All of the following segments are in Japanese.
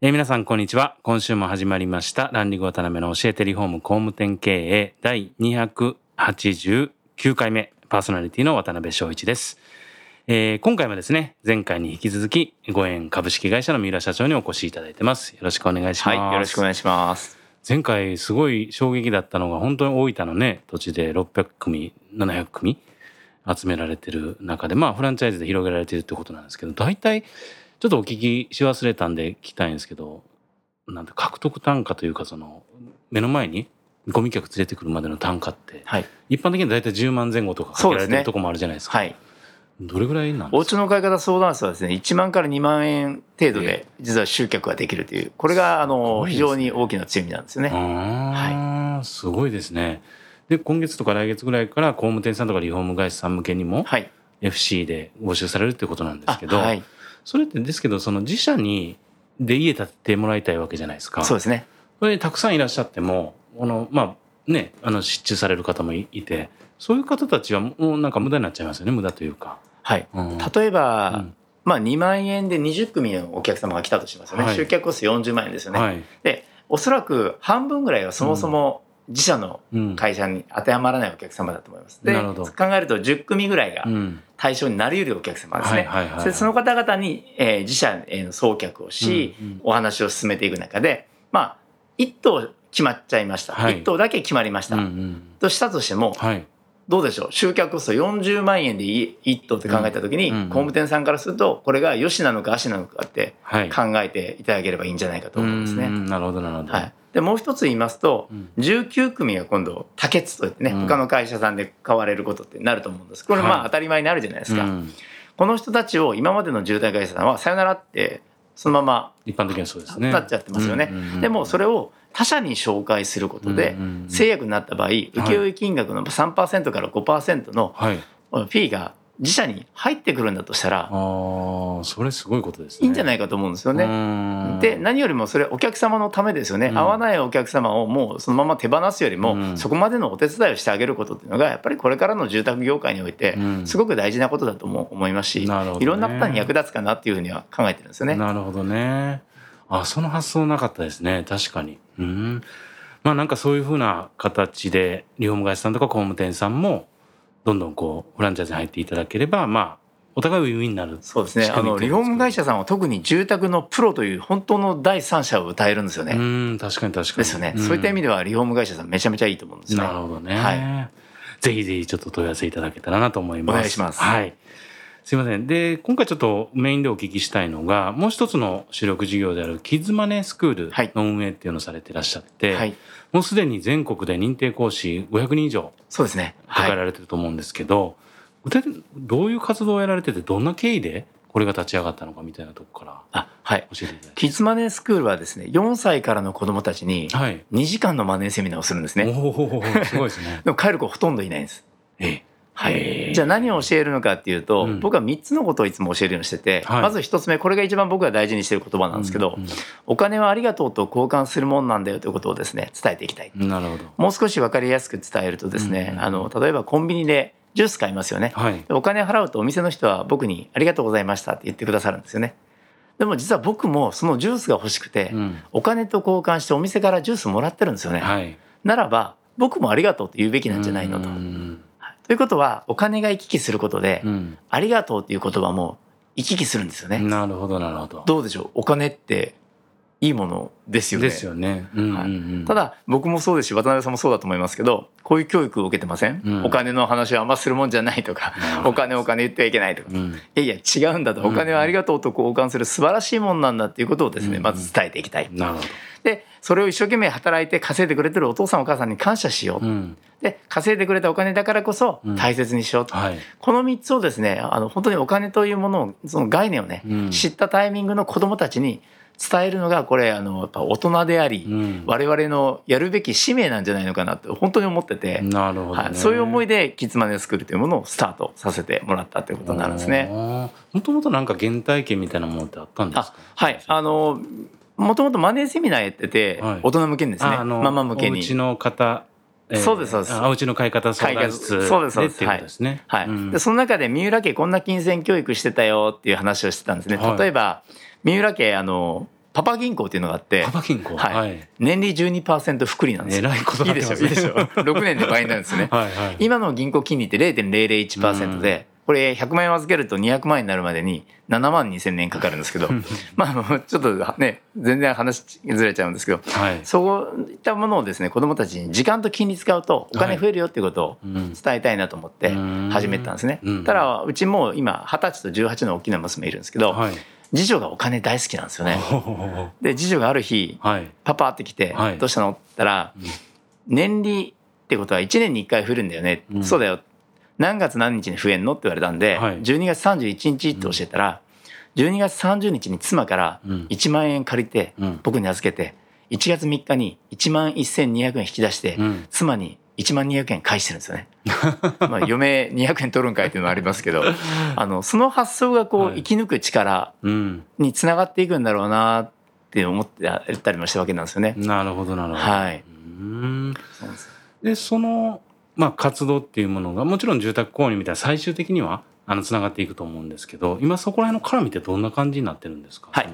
えー皆さんこんにちは。今週も始まりました。ランディング渡辺の教えてリフォーム工務店経営第289回目。パーソナリティの渡辺翔一です、えー今回もですね前回に引き続きご縁株式会社の三浦社長にお越しいただいてます。よろしくお願いします、はい、よろしくお願いします。前回すごい衝撃だったのが本当に大分のね土地で600組700組集められてる中でまあフランチャイズで広げられてるってことなんですけど大体ちょっとお聞きし忘れたんで聞きたいんですけどなんて獲得単価というかその目の前にゴミ客連れてくるまでの単価ってはい、一般的には大体10万前後とかかけられてるとこもあるじゃないですか。はい、どれぐらいなんおですか？家の買い方相談室はですね、1万から2万円程度で実は集客ができるという、これがあすのね。非常に大きな強みなんですよね。あーすごいですね。で今月とか来月ぐらいから工務店さんとかリフォーム会社さん向けにもはい、FC で募集されるってことなんであすけど、はい、それってですけどその自社にで家建ててもらいたいわけじゃないですか。そうですね。それでたくさんいらっしゃってもこのまあねあの失注される方もいいてそういう方たちはもうなんか無駄になっちゃいますよね無駄というか。はい、うん例えば、うんまあ2万円で20組のお客様が来たとしますよね。はい集客コスト40万円ですよね。はいで、おそらく半分ぐらいはそもそも自社のうん会社に当てはまらないお客様だと思います。で、なるほど考えると10組ぐらいがうん対象になり得るお客様ですね。はいはいはいでその方々に、えー自社への送客をし、うんうんお話を進めていく中でまあ1棟決まっちゃいました、はい。1棟だけ決まりました、うんうん。としたとしてもはい。どうでしょう？集客コスト40万円で1棟って考えた時に、うんうん工務店さんからするとこれが良しなのか悪しなのかってはい。考えていただければいいんじゃないかと思うんですね。うん。なるほどなるほど。はい、でもう一つ言いますとうん。19組が今度多欠といってね、うん。他の会社さんで買われることってなると思うんです。これまはい。あ当たり前になるじゃないですか、うん。この人たちを今までの住宅会社さんはさよならってそのま一般的にはそうですね。まなっちゃってますよね、うんうんうんでもそれを他社に紹介することで制約になった場合請負金額の3%から5%のはい。フィーが自社に入ってくるんだとしたらああそれすごいことですね。いいんじゃないいかと思うんですよね。ねで何よりもそれお客様のためですよね、うん合わないお客様をもうそのまま手放すよりも、うんそこまでのお手伝いをしてあげることっていうのがやっぱりこれからの住宅業界においてうんすごく大事なことだとも思いますし、なるほどねいろんな方に役立つかなっていうふうには考えてるんですよね。なるほどね。あ、その発想なかったですね。確かに。うん。まあなんかそういうふうな形で、リフォーム会社さんとか工務店さんも、どんどんこう、フランチャイズに入っていただければ、まあ、お互いウィンウィンになる。そうですねあのリフォーム会社さんは特に住宅のプロという本当の第三者を歌えるんですよね。うん、確かに確かに。ですよね、そういった意味でではリフォーム会社さんめちゃめちゃいいと思うんですね。なるほどね。はいぜひぜひちょっと問い合わせいただけたらなと思います。お願いしますはい。すいません。で、今回ちょっとメインでお聞きしたいのが、もう一つの主力事業であるキッズマネースクールはいの運営っていうのをされていらっしゃって、はい、もうすでに全国で認定講師500人以上そうですね。はい抱えられてると思うんですけど、具体的にどういう活動をやられてて、どんな経緯でこれが立ち上がったのかみたいなとこからあはい。教えていただ。キッズマネースクールはですね、4歳からの子供たちにはい。2時間のマネーセミナーをするんですね。おお、すごいですね。でも帰る子ほとんどいないんです。ええ。じゃあ何を教えるのかっていうと、うん僕は3つのことをいつも教えるようにしてて、はいまず1つ目これが一番僕が大事にしている言葉なんですけど、うんお金はありがとうと交換するもんなんだよということをですね伝えていきたい。うんなるほど。もう少し分かりやすく伝えるとですね、うんあの例えばコンビニでジュース買いますよね。はい。お金払うとお店の人は僕に「ありがとうございました」って言ってくださるんですよね。でも実は僕もそのジュースが欲しくて、うん。お金と交換してお店からジュースもらってるんですよね。はい。ならば僕もありがとうと言うべきなんじゃないのと。うんということはお金が行き来することで、うん。ありがとうっていう言葉も行き来するんですよね。なるほど、なるほど。どうでしょう？お金っていいものですよね。ですよね。うんうんうんただ僕もそうですし渡辺さんもそうだと思いますけどこういう教育を受けてません、うんお金の話はあんまするもんじゃないとかお金お金言ってはいけないとかうん。いやいや違うんだとうんお金はありがとうと交換する素晴らしいもんなんだっていうことをですねうんまず伝えていきたい。なるほど。でそれを一生懸命働いて稼いでくれてるお父さんお母さんに感謝しよう。うん。で稼いでくれたお金だからこそうん大切にしようと。はい。この3つをですねあの本当にお金というものをその概念をね、うん知ったタイミングの子どもたちに伝えるのがこれあのやっぱ大人であり、うん。我々のやるべき使命なんじゃないのかなと本当に思ってて、なるほど、ね。はい、そういう思いでキッズマネースクールというものをスタートさせてもらったということになるんですね。もともとなんか原体験みたいなものってあったんですあかはいあのもともとマネーセミナーやってて、はい。大人向けにですねああのママ向けに。お家の方、えーそうですそうです。あお家の買い方相談室そうですそうです。はい。うん。でその中で三浦家こんな金銭教育してたよっていう話をしてたんですね。はい。例えば三浦家あのパパ銀行っていうのがあってパパ銀行？はいはい。年利12%福利なんですよ。えらいこといいでしょ？いいでしょ？6年で倍になるんですね。はいはい。今の銀行金利って0.001%で、これ100万円預けると200万円になるまでに7万2千年かかるんですけど まあちょっとね全然話ずれちゃうんですけどはい。そういったものをですね子どもたちに時間と金利使うとお金増えるよっていうことをうん伝えたいなと思って始めたんですねうん。ただうちも今20歳と18の大きな娘いるんですけどはい。次女がお金大好きなんですよね。で次女がある日はい。パパって来てはい「どうしたの?」って言ったらうん「年利ってことは1年に1回増えるんだよね」うん。そうだよ」何月何日に増えんの?」って言われたんではい。12月31日って教えたら12月30日に妻からうん。1万円借りてうん。僕に預けて1月3日に1万1200円引き出してうん。妻に1万200円返してるんですよね。まあ嫁200円取るんかいっていうのはありますけど あのその発想がこはいう生き抜く力うん。につながっていくんだろうなって思ってやったりもしたわけなんですよね。なるほどなるほど。はい。うん。でそのまあ活動っていうものがもちろん住宅購入みたいな最終的にはあのつながっていくと思うんですけど今そこら辺の絡みってどんな感じになってるんですか？はい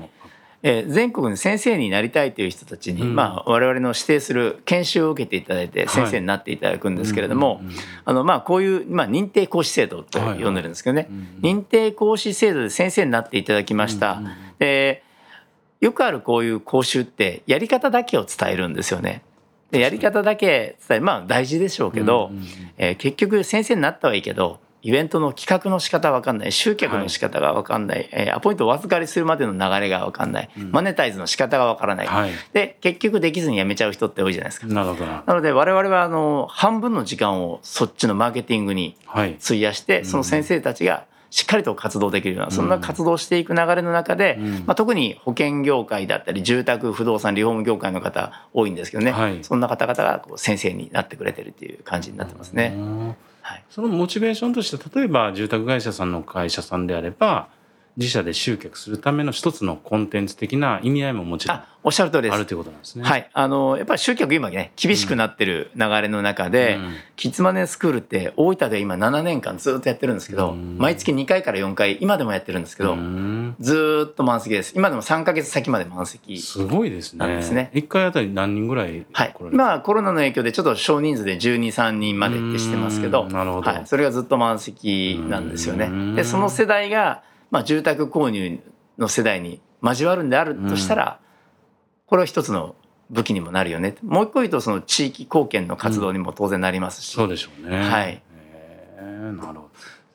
えー全国の先生になりたいという人たちに、うん。まあ、我々の指定する研修を受けていただいて先生になっていただくんですけれども、あのまあこういう、まあ、認定講師制度と呼んでるんですけどね、うん認定講師制度で先生になっていただきました、うんうんでよくあるこういう講習ってやり方だけを伝えるんですよね。でやり方だけ伝えまあ大事でしょうけど、うんうんうん。えー結局先生になったはいいけどイベントの企画の仕方が分かんない。集客の仕方が分かんない、えーアポイントをお預かりするまでの流れが分かんない、うん。マネタイズの仕方が分からない、はい。で結局できずに辞めちゃう人って多いじゃないですか。なるほどな。なので我々はあの半分の時間をそっちのマーケティングにはい。費やしてその先生たちがしっかりと活動できるようなそんな活動をしていく流れの中で、うん。まあ、特に保険業界だったり住宅不動産リフォーム業界の方多いんですけどね、はい。そんな方々がこう先生になってくれてるっていう感じになってますね。うんはい。そのモチベーションとして例えば住宅会社さんの会社さんであれば自社で集客するための一つのコンテンツ的な意味合いももちろんあおっしゃる通りです。あるということなんですね。はい、あのやっぱり集客今ね厳しくなってる流れの中で、うん。キッズマネースクールって大分で今7年間ずっとやってるんですけど、うん。毎月2回から4回今でもやってるんですけど、うん。ずーっと満席です。今でも3ヶ月先まで満席すごいですね。ですね。一回あたり何人ぐらいはい来られる今はコロナの影響でちょっと少人数で123人までってしてますけどうん。なるほど。はい、それがずっと満席なんですよね。うん。でその世代が、まあ、住宅購入の世代に交わるんであるとしたら、これは一つの武器にもなるよね。もう一個言うとその地域貢献の活動にも当然なりますし、そうでしょうね。はい。へーなるほど。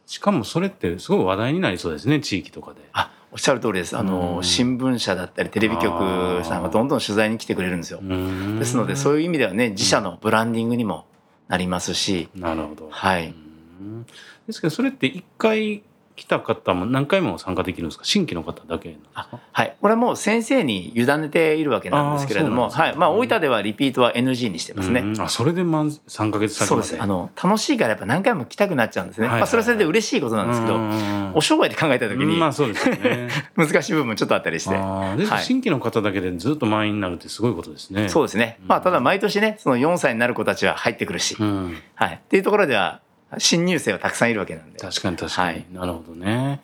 しかもそれってすごい話題になりそうですね地域とかで。あおっしゃる通りです。あの、うん。新聞社だったりテレビ局さんがどんどん取材に来てくれるんですよ。でですのでそういう意味ではね自社のブランディングにもなりますし、なるほど。はい。うん。ですけどそれって一回来た方も何回も参加できるんですか？新規の方だけはい、これはもう先生に委ねているわけなんですけれども、ね。はい。まあ、大分ではリピートは NG にしてますね。うんあそれでまん3か月先そうです。あの楽しいからやっぱ何回も来たくなっちゃうんですね、はいはいはい。まあ、それはそれで嬉しいことなんですけど、うんお商売で考えた時にまあそうですよね。難しい部分もちょっとあったりして。はい。新規の方だけでずっと満員になるってすごいことですね。そうですね、まあ、ただ毎年ねその4歳になる子たちは入ってくるし、うん、はい、っていうところでは新入生はたくさんいるわけなんで。確かに確かに、はい。なるほどね。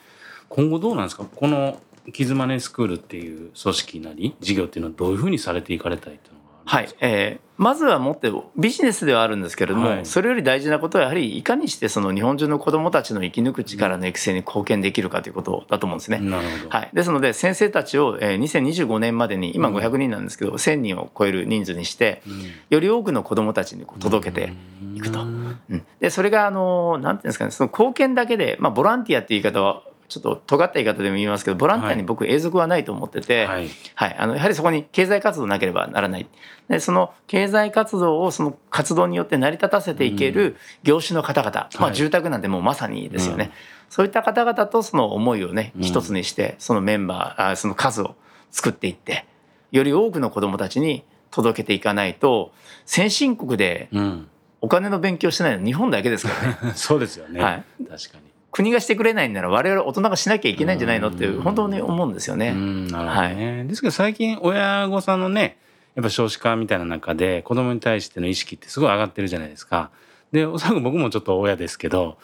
今後どうなんですか？このキズマネースクールっていう組織なり事業っていうのはどういうふうにされていかれたいっていうのがあはい。えーまずはもってビジネスではあるんですけれども、はい。それより大事なことはやはりいかにしてその日本中の子どもたちの生き抜く力の育成に貢献できるかということだと思うんですね。はい、ですので先生たちをえー2025年までに今うん500人なんですけど、1,000人を超える人数にしてうん。より多くの子どもたちに届けて、いくと。うん。うん。でそれがあのなんていうんですかねその貢献だけで、まあ、ボランティアっていう言い方はちょっと尖った言い方でも言いますけどボランティアに僕永続はないと思ってて、はい。はい、あのやはりそこに経済活動なければならない。でその経済活動をその活動によって成り立たせていける業種の方々、まあ、はい。住宅なんてもうまさにですよね、うん。そういった方々とその思いをねうん。一つにしてそのメンバーあその数を作っていってより多くの子どもたちに届けていかないと先進国でうん、お金の勉強してないの日本だけですからね。そうですよね、はい。確かに。国がしてくれないんなら我々大人がしなきゃいけないんじゃないのってうん本当に思うんですよね。うんなるほどね、ですけど最近親御さんのねやっぱ少子化みたいな中で子供に対しての意識ってすごい上がってるじゃないですか。でおそらく僕もちょっと親ですけど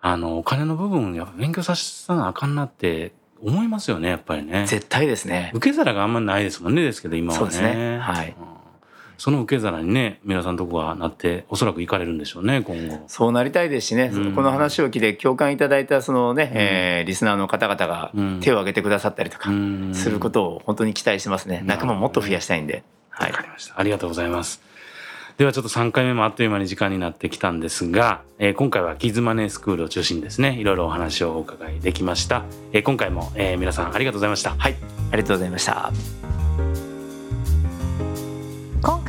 あのお金の部分やっぱ勉強させたらあかんなって思いますよねやっぱりね。絶対ですね。受け皿があんまりないですもんねですけど今はね。そうですねはいうんその受け皿にね皆さんとこがなっておそらく行かれるんでしょうね今後。そうなりたいですしね、うんこの話を聞いて共感いただいたそのね、えーリスナーの方々がうん手を挙げてくださったりとかうんすることを本当に期待してますね。ん仲間ももっと増やしたいんで。はいわか。りました。ありがとうございます。ではちょっと3回目もあっという間に時間になってきたんですが、えー今回はキッズマネースクールを中心にですねいろいろお話をお伺いできました、えー今回も、えー皆さんありがとうございましたはい。ありがとうございました。